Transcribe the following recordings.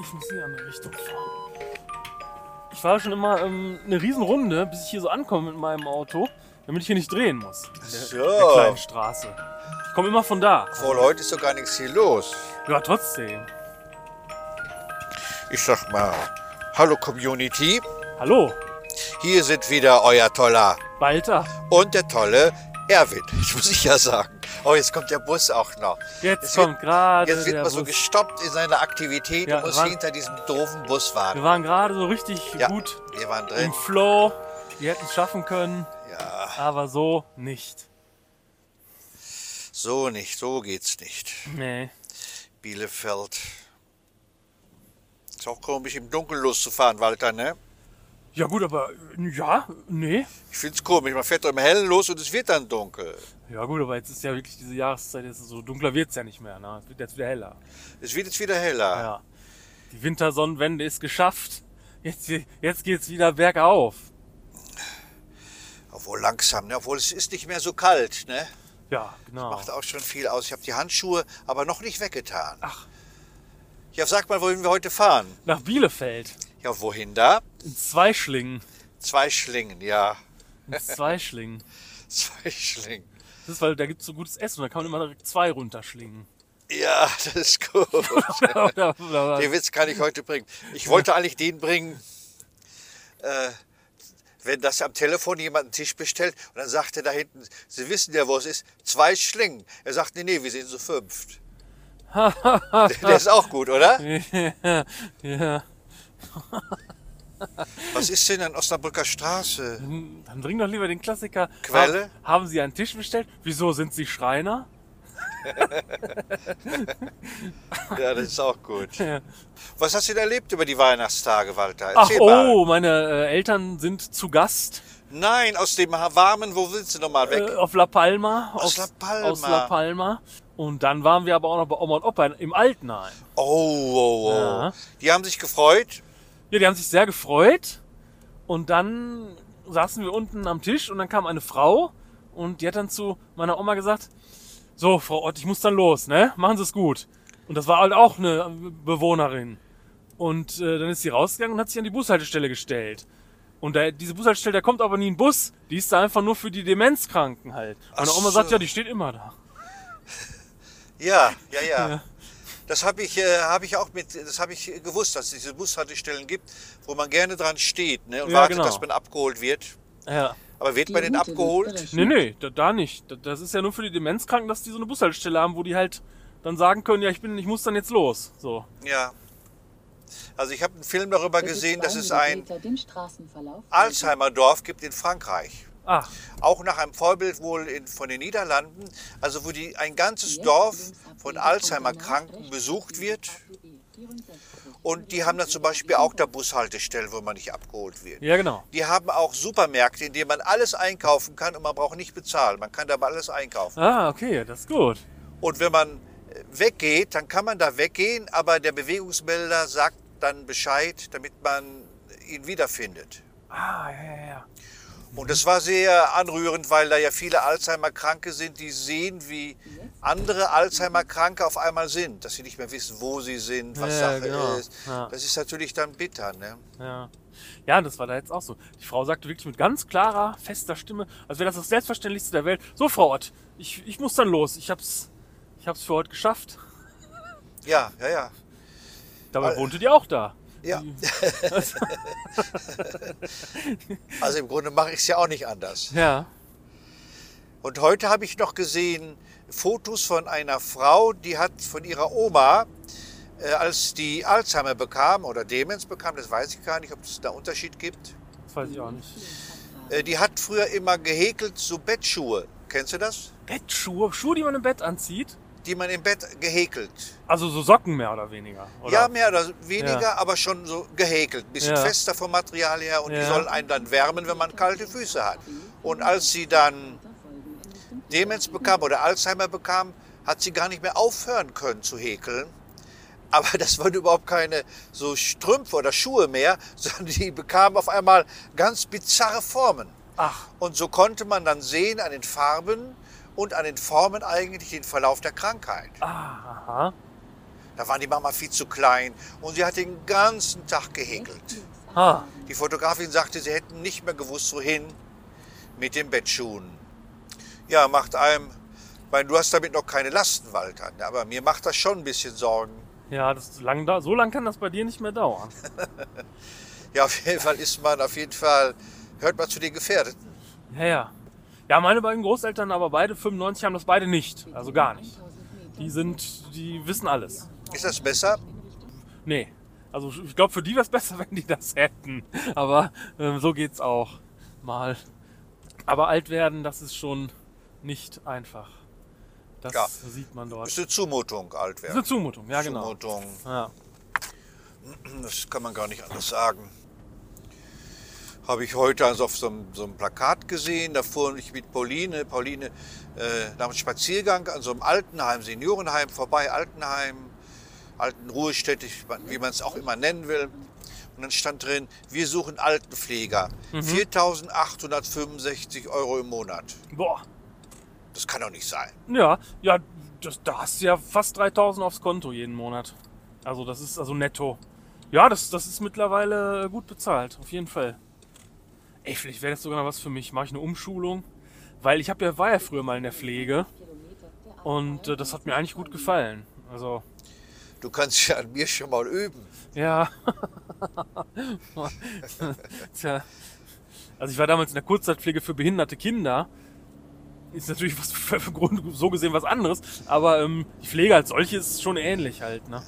Ich muss hier in eine Richtung fahren. Ich fahre schon immer ähm, eine Riesenrunde, bis ich hier so ankomme mit meinem Auto, damit ich hier nicht drehen muss. In der, So. der kleinen Straße. Ich komme immer von da. Wohl, heute ist doch gar nichts hier los. Ja, trotzdem. Ich sag mal, hallo Community. Hallo, Hier sind wieder euer toller Balter. und der tolle Erwin. Das muss ich ja sagen. Oh, jetzt kommt der Bus auch noch. Jetzt wird- kommt gerade Jetzt wird man so Bus. gestoppt in seiner Aktivität Ja, und muss wann- hinter diesem doofen Bus warten. Wir waren gerade so richtig Ja, gut wir waren im drin. Flow. Wir hätten es schaffen können, Ja, aber so nicht. so nicht, so geht's nicht. Nee. Bielefeld. Ist auch komisch, im Dunkeln loszufahren, Walter, ne? Ja gut, aber ja, nee. Ich find's komisch, man fährt doch im Hellen los und es wird dann dunkel. Ja gut, aber jetzt ist ja wirklich diese Jahreszeit, jetzt ist so dunkler wird es ja nicht mehr. Ne? Es wird jetzt wieder heller. Es wird jetzt wieder heller. Ja. Die Wintersonnenwende ist geschafft. Jetzt, jetzt geht's wieder bergauf. Obwohl langsam, ne? Obwohl es ist nicht mehr so kalt, ne? Ja, genau. Macht auch schon viel aus. Ich habe die Handschuhe aber noch nicht weggetan. Ach. Ja, sag mal, wohin wir heute fahren? Nach Bielefeld. Ja, wohin da? In Zweischlingen. Zwei Schlingen, ja. In Zweischlingen. Zwei Schlingen. Das ist, weil da gibt's so gutes Essen und da kann man immer direkt zwei runterschlingen. Ja, das ist gut. Oder- oder- Den Witz kann ich heute bringen. Ich wollte eigentlich den bringen, äh, wenn das am Telefon jemand einen Tisch bestellt und dann sagt er da hinten, Sie wissen ja, wo es ist, zwei Schlingen. Er sagt, nee, nee, wir sind zu fünft. Der ist auch gut, oder? ja, ja. Was ist denn an Osnabrücker Straße? Dann bring doch lieber den Klassiker. Quelle? Haben, haben Sie einen Tisch bestellt? Wieso sind Sie Schreiner? Ja, das ist auch gut. Ja. Was hast du denn erlebt über die Weihnachtstage, Walter? Ach Erzähl mal. oh, meine äh, Eltern sind zu Gast Nein, aus dem warmen, wo willst du nochmal weg? äh, auf La Palma. Aus La Palma. Aus La Palma. Und dann waren wir aber auch noch bei Oma und Opa im Altenheim. Oh, oh, oh. Ja. Die haben sich gefreut. Ja, die haben sich sehr gefreut. Und dann saßen wir unten am Tisch und dann kam eine Frau und die hat dann zu meiner Oma gesagt, so, Frau Ott, ich muss dann los, ne? Machen Sie es gut. Und das war halt auch eine Bewohnerin. Und äh, dann ist sie rausgegangen und hat sich an die Bushaltestelle gestellt. Und da, diese Bushaltestelle, da kommt aber nie ein Bus. Die ist da einfach nur für die Demenzkranken halt. Meine Ach Oma sagt, so. ja, die steht immer da. Ja, ja, ja. Ja. Das habe ich, äh, hab ich auch mit, das habe ich gewusst, dass es diese Bushaltestellen gibt, wo man gerne dran steht ne, und Ja, wartet, genau. dass man abgeholt wird. Ja. Aber wird Die man denn abgeholt? Nee, nee, da, da nicht. Da- Das ist ja nur für die Demenzkranken, dass die so eine Bushaltestelle haben, wo die halt dann sagen können, ja, ich bin, ich muss dann jetzt los. So. Ja. Also ich habe einen Film darüber Bitte gesehen, dass es 200 ein Alzheimer-Dorf gibt in Frankreich. Ach, Auch nach einem Vorbild wohl in, von den Niederlanden, also wo die, ein ganzes Dorf von Alzheimer-Kranken besucht wird. 64. Und die haben dann zum Beispiel auch da Bushaltestellen, wo man nicht abgeholt wird. ja genau. Die haben auch Supermärkte, in denen man alles einkaufen kann und man braucht nicht bezahlen. Man kann da alles einkaufen. Ah, okay, das ist gut. Und wenn man äh, weggeht, dann kann man da weggehen, aber der Bewegungsmelder sagt dann Bescheid, damit man ihn wiederfindet. Ah, ja, ja, ja. Und das war sehr anrührend, weil da ja viele Alzheimer-Kranke sind, die sehen, wie andere Alzheimer-Kranke auf einmal sind, dass sie nicht mehr wissen, wo sie sind, was Ja, Sache genau. ist. Ja. Das ist natürlich dann bitter. Ne? Ja. Ja, das war da jetzt auch so. Die Frau sagte wirklich mit ganz klarer, fester Stimme, als wäre das das Selbstverständlichste der Welt. So, Frau Ott, ich, ich muss dann los. Ich hab's, ich hab's für heute geschafft. Ja, ja, ja. Dabei wohnte die auch da. Ja. Die, Also im Grunde mache ich es ja auch nicht anders. ja. Und heute habe ich noch gesehen Fotos von einer Frau, die hat von ihrer Oma, äh, als die Alzheimer bekam oder Demenz bekam, das weiß ich gar nicht, ob es da Unterschied gibt. Das weiß ich auch nicht. Äh, die hat früher immer gehäkelt so Bettschuhe. Kennst du das? Bettschuhe, Schuhe, die man im Bett anzieht. Die man im Bett gehäkelt. Also so Socken mehr oder weniger. Oder? Ja, mehr oder weniger, Ja. aber schon so gehäkelt. Ein bisschen Ja. fester vom Material her und die Ja. sollen einen dann wärmen, wenn man kalte Füße hat. Und als sie dann Demenz bekam oder Alzheimer bekam, hat sie gar nicht mehr aufhören können zu häkeln. Aber das waren überhaupt keine so Strümpfe oder Schuhe mehr, sondern die bekamen auf einmal ganz bizarre Formen. Ach, Und so konnte man dann sehen an den Farben und an den Formen eigentlich den Verlauf der Krankheit. ah, aha. Da waren die Mama viel zu klein und sie hat den ganzen Tag gehäkelt. Ah, Die Fotografin sagte, sie hätten nicht mehr gewusst, wohin mit den Bettschuhen. Ja, macht einem, ich meine, du hast damit noch keine Lasten, Walter, ne? aber mir macht das schon ein bisschen Sorgen. ja, das lang da. So lang kann das bei dir nicht mehr dauern. Ja, auf jeden Fall ist man, auf jeden Fall, hört man zu den Gefährdeten. Ja, ja. Ja, meine beiden Großeltern, aber beide 95 haben das beide nicht. Also gar nicht. Die sind, die wissen alles. Ist das besser? Nee. Also ich glaube, für die wäre es besser, wenn die das hätten. Aber ähm, so geht's auch mal. Aber alt werden, das ist schon nicht einfach. Das Ja. sieht man dort. Ist eine Zumutung, alt Das ist eine werden. Zumutung, ja genau. Zumutung, Ja. das kann man gar nicht anders sagen. Habe ich heute also auf so einem, so einem Plakat gesehen, da fuhr ich mit Pauline, Pauline äh, nach einem Spaziergang an so einem Altenheim, Seniorenheim vorbei, Altenheim, alten Ruhestätte, wie man es auch immer nennen will. Und dann stand drin, wir suchen Altenpfleger. 4.865 Euro im Monat. Boah. Das kann doch nicht sein. Ja, ja, das, da hast du ja fast 3000 aufs Konto jeden Monat. Also das ist also netto. Ja, das, das ist mittlerweile gut bezahlt, auf jeden Fall. Ey, vielleicht wäre das sogar noch was für mich. Mache ich eine Umschulung? Weil ich hab ja, war ja früher mal in der Pflege und äh, das hat mir eigentlich gut gefallen. Also, Du kannst ja an mir schon mal üben. ja. Tja. Also ich war damals in der Kurzzeitpflege für behinderte Kinder. Ist natürlich was für, für Grund, so gesehen was anderes, aber ähm, die Pflege als solche ist schon ähnlich halt, ne?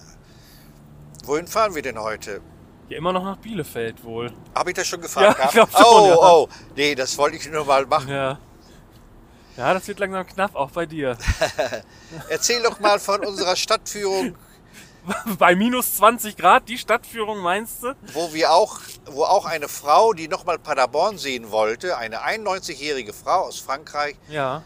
Wohin fahren wir denn heute? Ja, immer noch nach Bielefeld wohl. Habe ich das schon gefragt? Ja, ich gehabt? schon, oh, ja. oh, nee, das wollte ich nur mal machen. Ja. Ja, das wird langsam knapp, auch bei dir. Erzähl doch mal von unserer Stadtführung, bei minus 20 Grad, die Stadtführung meinst du? wo wir auch, wo auch eine Frau, die nochmal Paderborn sehen wollte, eine 91-jährige Frau aus Frankreich, Ja.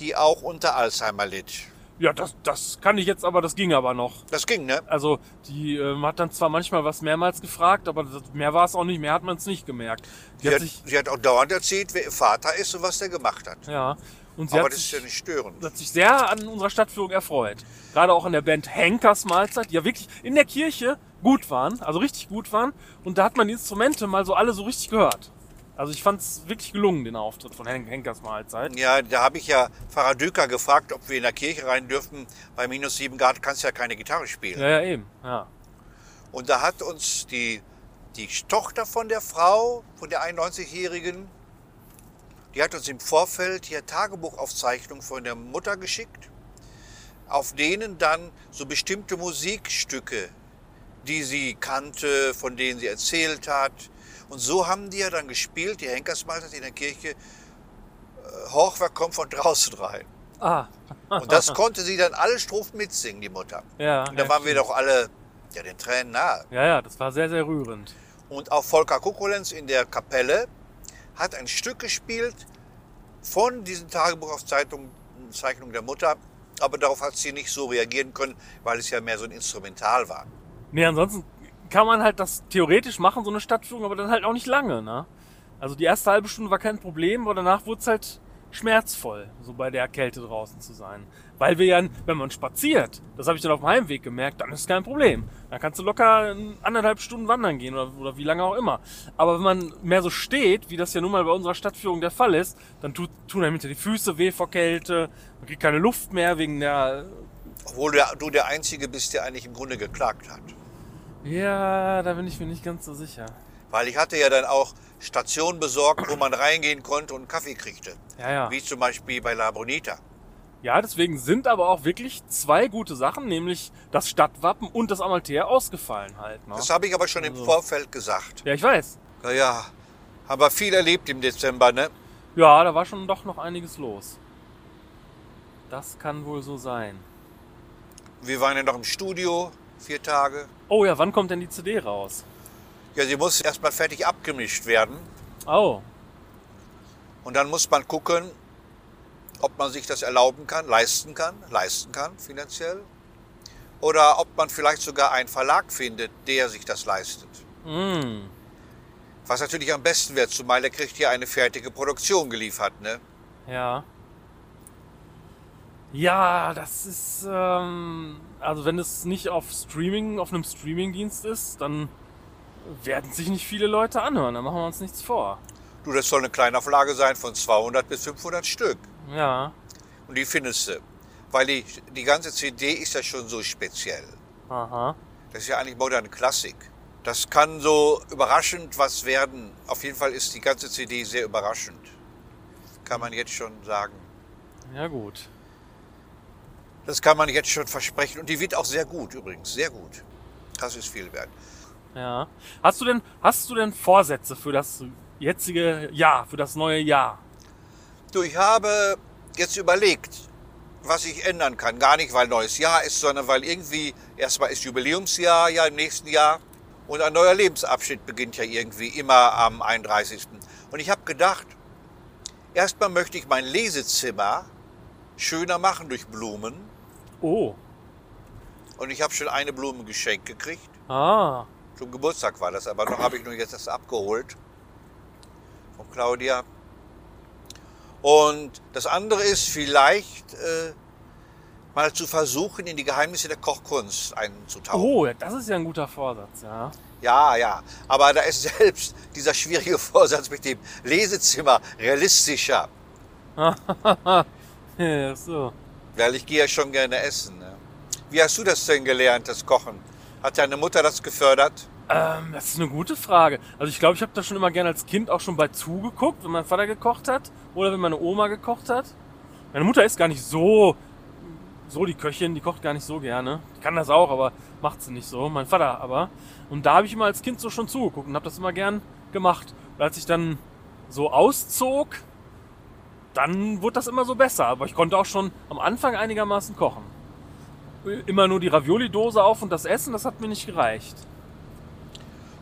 die auch unter Alzheimer litt. Ja, das, das kann ich jetzt, aber das ging aber noch. Das ging, ne? Also, die ähm, hat dann zwar manchmal was mehrmals gefragt, aber das, mehr war es auch nicht, mehr hat man es nicht gemerkt. Die Sie hat sich, sie hat auch dauernd erzählt, wer ihr Vater ist und was der gemacht hat. ja, und sie Aber hat das ist sich, ja nicht störend. hat sich sehr an unserer Stadtführung erfreut. Gerade auch an der Band Henkers Mahlzeit, die ja wirklich in der Kirche gut waren, also richtig gut waren. Und da hat man die Instrumente mal so alle so richtig gehört. Also ich fand es wirklich gelungen, den Auftritt von Hen Henkers Mahlzeit. Ja, da habe ich ja Pfarrer Düker gefragt, ob wir in der Kirche rein dürfen. Bei minus 7 Grad kannst du ja keine Gitarre spielen. Ja, ja, eben. Ja. Und da hat uns die, die Tochter von der Frau, von der 91-Jährigen, die hat uns im Vorfeld hier Tagebuchaufzeichnungen von der Mutter geschickt, auf denen dann so bestimmte Musikstücke, die sie kannte, von denen sie erzählt hat. Und so haben die ja dann gespielt, die Henkersmalters in der Kirche, äh, Horchwer kommt von draußen rein. Ah, Und das konnte sie dann alle Strophen mitsingen, die Mutter. ja. Und da ja, waren wir doch alle ja, den Tränen nahe. Ja, ja, das war sehr, sehr rührend. Und auch Volker Kukulenz in der Kapelle hat ein Stück gespielt von diesen Tagebuchaufzeichnungen Zeichnungen der Mutter. Aber darauf hat sie nicht so reagieren können, weil es ja mehr so ein Instrumental war. Nee, ansonsten kann man halt das theoretisch machen, so eine Stadtführung, aber dann halt auch nicht lange, ne? Also die erste halbe Stunde war kein Problem, aber danach wurde es halt schmerzvoll, so bei der Kälte draußen zu sein. Weil wir ja, wenn man spaziert, das habe ich dann auf dem Heimweg gemerkt, dann ist kein Problem. Dann kannst du locker anderthalb Stunden wandern gehen oder, oder wie lange auch immer. Aber wenn man mehr so steht, wie das ja nun mal bei unserer Stadtführung der Fall ist, dann tut, tun einem hinter die Füße weh vor Kälte, man kriegt keine Luft mehr wegen der Obwohl du der Einzige bist, der eigentlich im Grunde geklagt hat. Ja, da bin ich mir nicht ganz so sicher. Weil ich hatte ja dann auch Stationen besorgt, wo man reingehen konnte und Kaffee kriegte. Ja, ja. Wie zum Beispiel bei La Bonita. Ja, deswegen sind aber auch wirklich zwei gute Sachen, nämlich das Stadtwappen und das Amalthea ausgefallen halt. Ne? Das habe ich aber schon im Also. Vorfeld gesagt. Ja, ich weiß. Naja, haben wir viel erlebt im Dezember, ne? Ja, da war schon doch noch einiges los. Das kann wohl so sein. Wir waren ja noch im Studio, vier Tage. Oh ja, wann kommt denn die CD raus? Ja, sie muss erstmal fertig abgemischt werden. Oh, Und dann muss man gucken, ob man sich das erlauben kann, leisten kann, leisten kann finanziell. Oder ob man vielleicht sogar einen Verlag findet, der sich das leistet. mm. Was natürlich am besten wäre, zumal der kriegt hier eine fertige Produktion geliefert. Ne? ja. Ja, das ist, ähm, also wenn es nicht auf Streaming, auf einem Streamingdienst ist, dann werden sich nicht viele Leute anhören. Da machen wir uns nichts vor. Du, das soll eine kleine Auflage sein von 200 bis 500 Stück. Ja. Und die findest du. Weil die, die ganze CD ist ja schon so speziell. Aha. Das ist ja eigentlich moderne Klassik. Das kann so überraschend was werden. Auf jeden Fall ist die ganze CD sehr überraschend. Kann man jetzt schon sagen. Ja gut. Das kann man jetzt schon versprechen. Und die wird auch sehr gut übrigens. Sehr gut. Das ist viel wert. Ja. Hast du denn, hast du denn Vorsätze für das jetzige Jahr, für das neue Jahr? Du, ich habe jetzt überlegt, was ich ändern kann. Gar nicht, weil neues Jahr ist, sondern weil irgendwie erstmal ist Jubiläumsjahr ja im nächsten Jahr und ein neuer Lebensabschnitt beginnt ja irgendwie immer am 31. Und ich habe gedacht, erstmal möchte ich mein Lesezimmer schöner machen durch Blumen. Oh. Und ich habe schon eine Blume geschenkt gekriegt. Ah. Zum Geburtstag war das, aber noch habe ich nur jetzt das abgeholt von Claudia. Und das andere ist vielleicht äh, mal zu versuchen, in die Geheimnisse der Kochkunst einzutauchen. Oh, das ist ja ein guter Vorsatz, ja. Ja, ja. Aber da ist selbst dieser schwierige Vorsatz mit dem Lesezimmer realistischer. ja so. Weil ich gehe ja schon gerne essen. Ne? Wie hast du das denn gelernt, das Kochen? Hat deine Mutter das gefördert? Ähm, das ist eine gute Frage. Also ich glaube, ich habe da schon immer gerne als Kind auch schon bei zugeguckt, wenn mein Vater gekocht hat oder wenn meine Oma gekocht hat. Meine Mutter ist gar nicht so so die Köchin, die kocht gar nicht so gerne. Die kann das auch, aber macht sie nicht so. Mein Vater aber. Und da habe ich immer als Kind so schon zugeguckt und habe das immer gern gemacht. Und als ich dann so auszog, dann wurde das immer so besser. Aber ich konnte auch schon am Anfang einigermaßen kochen. Immer nur die Ravioli-Dose auf und das Essen, das hat mir nicht gereicht.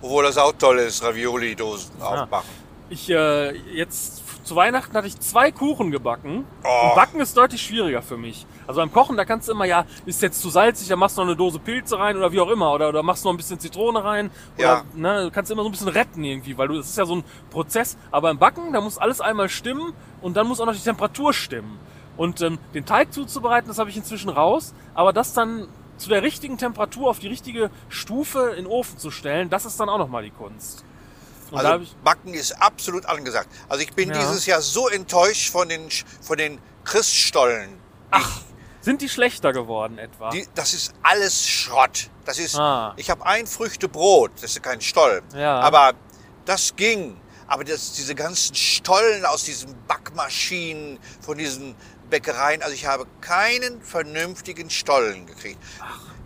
Obwohl das auch toll ist, Ravioli-Dosen aufmachen. Ich, äh, jetzt zu Weihnachten hatte ich zwei Kuchen gebacken. Oh. Und Backen ist deutlich schwieriger für mich. Also beim Kochen, da kannst du immer, ja, ist jetzt zu salzig, da machst du noch eine Dose Pilze rein oder wie auch immer. Oder, oder machst noch ein bisschen Zitrone rein. Oder, Ja. Ne, du kannst immer so ein bisschen retten irgendwie, weil du, das ist ja so ein Prozess. Aber beim Backen, da muss alles einmal stimmen und dann muss auch noch die Temperatur stimmen. Und ähm, den Teig zuzubereiten, das habe ich inzwischen raus. Aber das dann zu der richtigen Temperatur auf die richtige Stufe in den Ofen zu stellen, das ist dann auch nochmal die Kunst. Und Also Backen ist absolut angesagt. Also ich bin Ja. dieses Jahr so enttäuscht von den, von den Christstollen. Ach, sind die schlechter geworden etwa? Die, das ist alles Schrott. Das ist, Ah. ich habe ein Früchtebrot, das ist kein Stollen. Ja. Aber das ging. Aber das, diese ganzen Stollen aus diesen Backmaschinen, von diesen Bäckereien, also ich habe keinen vernünftigen Stollen gekriegt.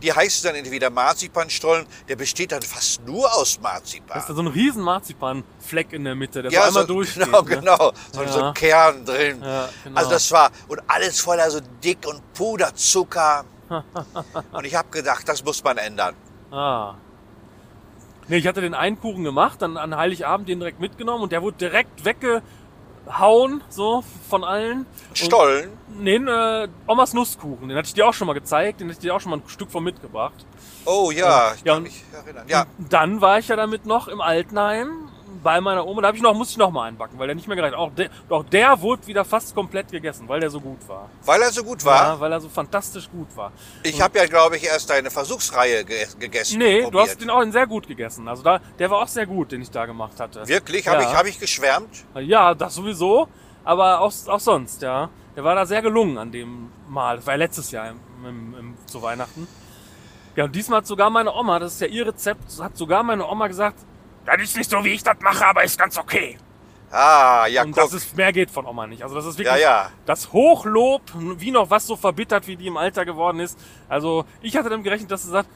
Die heißen dann entweder Marzipanstollen, der besteht dann fast nur aus Marzipan. Das ist da so ein riesen Marzipanfleck in der Mitte, der so einmal durchgeht. Genau, ne? genau. So, so Ja. ein Kern drin. Ja, genau. Also das war, und alles voller so dick und Puderzucker. und ich habe gedacht, das muss man ändern. Ah. Nee, ich hatte den einen Kuchen gemacht, dann an Heiligabend den direkt mitgenommen und der wurde direkt weggehauen, so von allen. Und- Stollen, Nee, äh, Omas Nusskuchen, den hatte ich dir auch schon mal gezeigt, den hatte ich dir auch schon mal ein Stück von mitgebracht. oh ja, ich Ja, kann und- mich erinnern. Ja, Und dann war ich ja damit noch im Altenheim bei meiner Oma. Da hab ich noch, musste ich noch mal einbacken, weil der nicht mehr gereicht. Auch der, auch der wurde wieder fast komplett gegessen, weil der so gut war. weil er so gut war. Ja, weil er so fantastisch gut war. Ich habe ja, glaube ich, erst eine Versuchsreihe ge gegessen. Nee, probiert. du hast den auch sehr gut gegessen. Also da, der war auch sehr gut, den ich da gemacht hatte. Wirklich? Habe Ja. ich, hab ich geschwärmt? Ja, das sowieso, aber auch, auch sonst, ja. Der war da sehr gelungen an dem Mal. Das war ja letztes Jahr im, im, im, zu Weihnachten. Ja, und diesmal hat sogar meine Oma, das ist ja ihr Rezept, hat sogar meine Oma gesagt, das ist nicht so, wie ich das mache, aber ist ganz okay. Ah, ja, und guck. das ist, mehr geht von Oma nicht. Also das ist wirklich Ja, ja. das Hochlob, wie noch was so verbittert, wie die im Alter geworden ist. Also ich hatte damit gerechnet, dass sie sagt,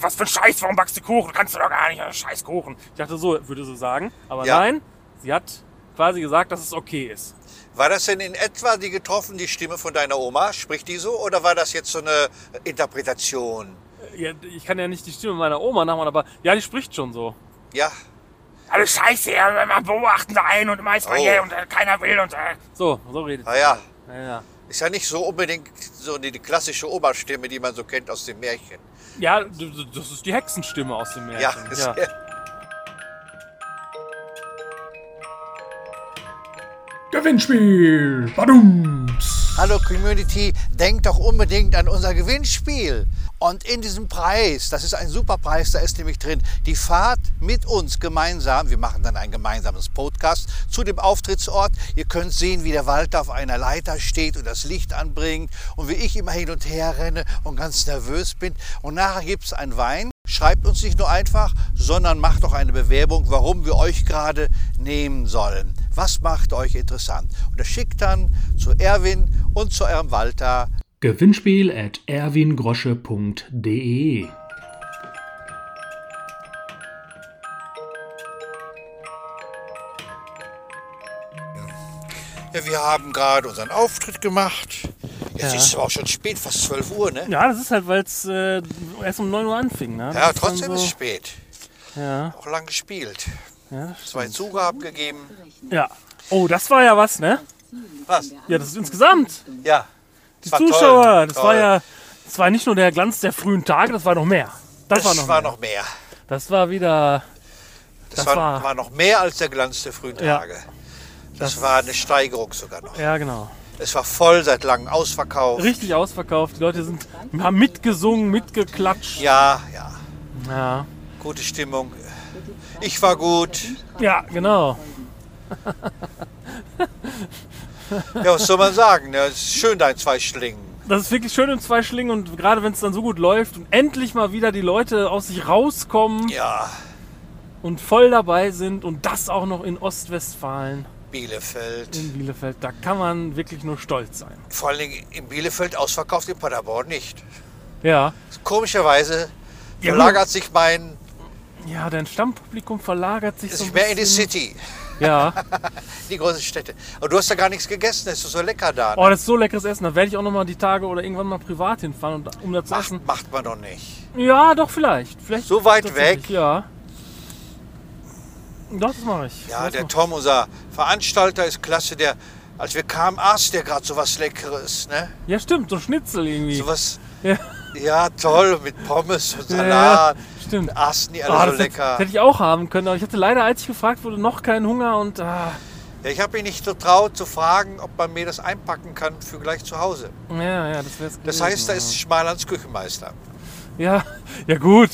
was für ein Scheiß, warum backst du Kuchen? Kannst du doch gar nicht, scheiß Kuchen. Ich dachte, so würde sie sagen. Aber Ja. nein, sie hat quasi gesagt, dass es okay ist. War das denn in etwa die getroffen, die Stimme von deiner Oma? Spricht die so? Oder war das jetzt so eine Interpretation? Ja, ich kann ja nicht die Stimme meiner Oma nachmachen, aber ja, die spricht schon so. Ja, Alles scheiße, ja, man beobachten da einen und immer ist man Oh. hier und äh, keiner will und äh, So, so redet ah sie. ja. Ja, ja. Ist ja nicht so unbedingt so die, die klassische Oma-Stimme, die man so kennt aus dem Märchen. ja, d- d- das ist die Hexenstimme aus dem Ja, Märchen. ist- Gewinnspiel. Badums. Hallo Community, denkt doch unbedingt an unser Gewinnspiel. Und in diesem Preis, das ist ein super Preis, da ist nämlich drin die Fahrt mit uns gemeinsam. Wir machen dann ein gemeinsames Podcast zu dem Auftrittsort. Ihr könnt sehen, wie der Walter auf einer Leiter steht und das Licht anbringt und wie ich immer hin und her renne und ganz nervös bin. Und nachher gibt es einen Wein. Schreibt uns nicht nur einfach, sondern macht auch eine Bewerbung, warum wir euch gerade nehmen sollen. Was macht euch interessant? Und das schickt dann zu Erwin und zu eurem Walter Gewinnspiel at erwingrosche.de Ja, wir haben gerade unseren Auftritt gemacht. Jetzt Ja. ist es aber auch schon spät, fast 12 Uhr, ne? Ja, das ist halt, weil es äh, erst um 9 Uhr anfing. Ne? Das Ja, ist trotzdem ist so, es spät. Ja, Auch lang gespielt. ja, Zwei Züge abgegeben. ja. Oh, das war ja was, ne? Was? Ja, das ist insgesamt. Ja. Die Das war Zuschauer, toll, das toll. war ja, das war nicht nur der Glanz der frühen Tage, das war noch mehr. Das, Das war noch war mehr. noch mehr. Das war wieder, Das, Das war, war- noch mehr als der Glanz der frühen Ja. Tage. Das, war eine Steigerung sogar noch. ja genau. Es war voll seit langem ausverkauft. Richtig ausverkauft. Die Leute sind, haben mitgesungen, mitgeklatscht. Ja, ja. Ja, Gute Stimmung. Ich war gut. ja genau. Ja, was soll man sagen? Es ist schön, dein zwei Schlingen. Das ist wirklich schön im Zweischlingen und gerade wenn es dann so gut läuft und endlich mal wieder die Leute aus sich rauskommen Ja, und voll dabei sind und das auch noch in Ostwestfalen, Bielefeld. in Bielefeld, da kann man wirklich nur stolz sein. Vor allen Dingen in Bielefeld ausverkauft, in Paderborn nicht. Ja, Komischerweise Ja, verlagert sich mein ja, dein Stammpublikum verlagert sich so sich ein mehr in die. City, Ja, die großen Städte. Aber du hast ja gar nichts gegessen, es ist so lecker da. oh, Ne? das ist so leckeres Essen. Da werde ich auch noch mal die Tage oder irgendwann mal privat hinfahren, und, um das zu essen. Macht, macht man doch nicht. Ja, doch vielleicht. vielleicht So weit weg? Ja. Doch, das mache ich. Ja, Das der Tom, unser Veranstalter, ist klasse. Der, als wir kamen, aß der gerade so was Leckeres. Ne? ja, stimmt, so Schnitzel irgendwie. Sowas, Ja. Ja, toll, mit Pommes und Ja, Salat. stimmt. Aßen die alle Ah, so das, hätte, lecker. das hätte ich auch haben können, aber ich hatte leider, als ich gefragt wurde, noch keinen Hunger und ah, Ja, ich habe mich nicht getraut zu fragen, ob man mir das einpacken kann für gleich zu Hause. ja, ja, das wäre es Das heißt, da ist Schmalands Küchenmeister. Ja, ja gut.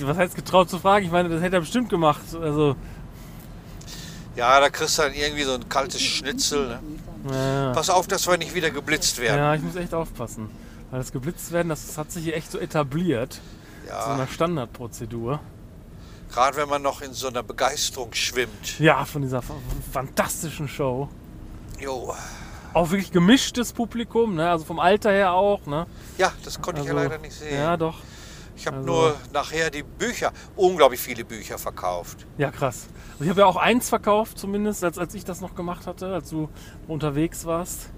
Was heißt getraut zu fragen? Ich meine, das hätte er bestimmt gemacht. Also, Ja, da kriegst du dann irgendwie so ein kaltes Schnitzel. Ne? ja, Pass auf, dass wir nicht wieder geblitzt werden. ja, ich muss echt aufpassen. Weil das geblitzt werden, das, hat sich hier echt so etabliert. So Ja, einer Standardprozedur. gerade wenn man noch in so einer Begeisterung schwimmt. Ja, von dieser fa- fantastischen Show. Jo. Auch wirklich gemischtes Publikum, ne? Also vom Alter her auch, ne? Ja, das konnte ich ja Also, leider nicht sehen. Ja, doch. ich habe also- nur nachher die Bücher, unglaublich viele Bücher verkauft. Ja, krass. Also ich habe ja auch eins verkauft, zumindest, als, als ich das noch gemacht hatte, als du unterwegs warst.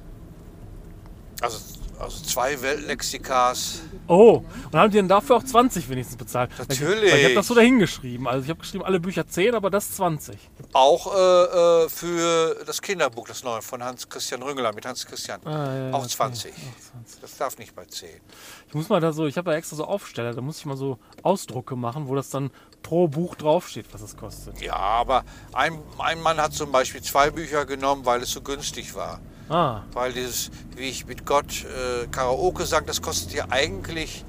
Also, also zwei Weltlexikas. Oh, und haben die denn dafür auch 20 wenigstens bezahlt? Ich, Natürlich. weil ich habe das so dahingeschrieben. Also ich habe geschrieben, alle Bücher 10, aber das 20. Auch äh, äh, für das Kinderbuch, das neue von Hans-Christian Rüngeler mit Hans-Christian. Ah, ja, Auch okay. 20. Auch 20. Das darf nicht bei 10. Ich muss mal da so, ich habe da extra so Aufsteller, da muss ich mal so Ausdrucke machen, wo das dann pro Buch draufsteht, was es kostet. Ja, aber ein, ein Mann hat zum Beispiel zwei Bücher genommen, weil es so günstig war. Ah, Weil dieses, wie ich mit Gott äh, Karaoke sang, das kostet ja eigentlich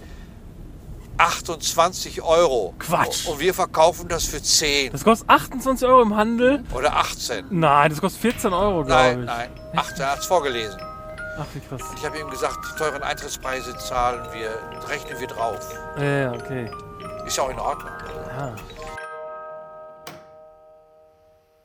28 Euro. Quatsch. Und wir verkaufen das für 10 das kostet 28 Euro im Handel. oder 18. Nein, das kostet 14 Euro, glaube Nein, ich. nein, 18, er hat es vorgelesen. Ach, wie krass. Ich habe ihm gesagt, die teuren Eintrittspreise zahlen wir, rechnen wir drauf. Ja, ja, okay. Ist ja auch in Ordnung. Ja.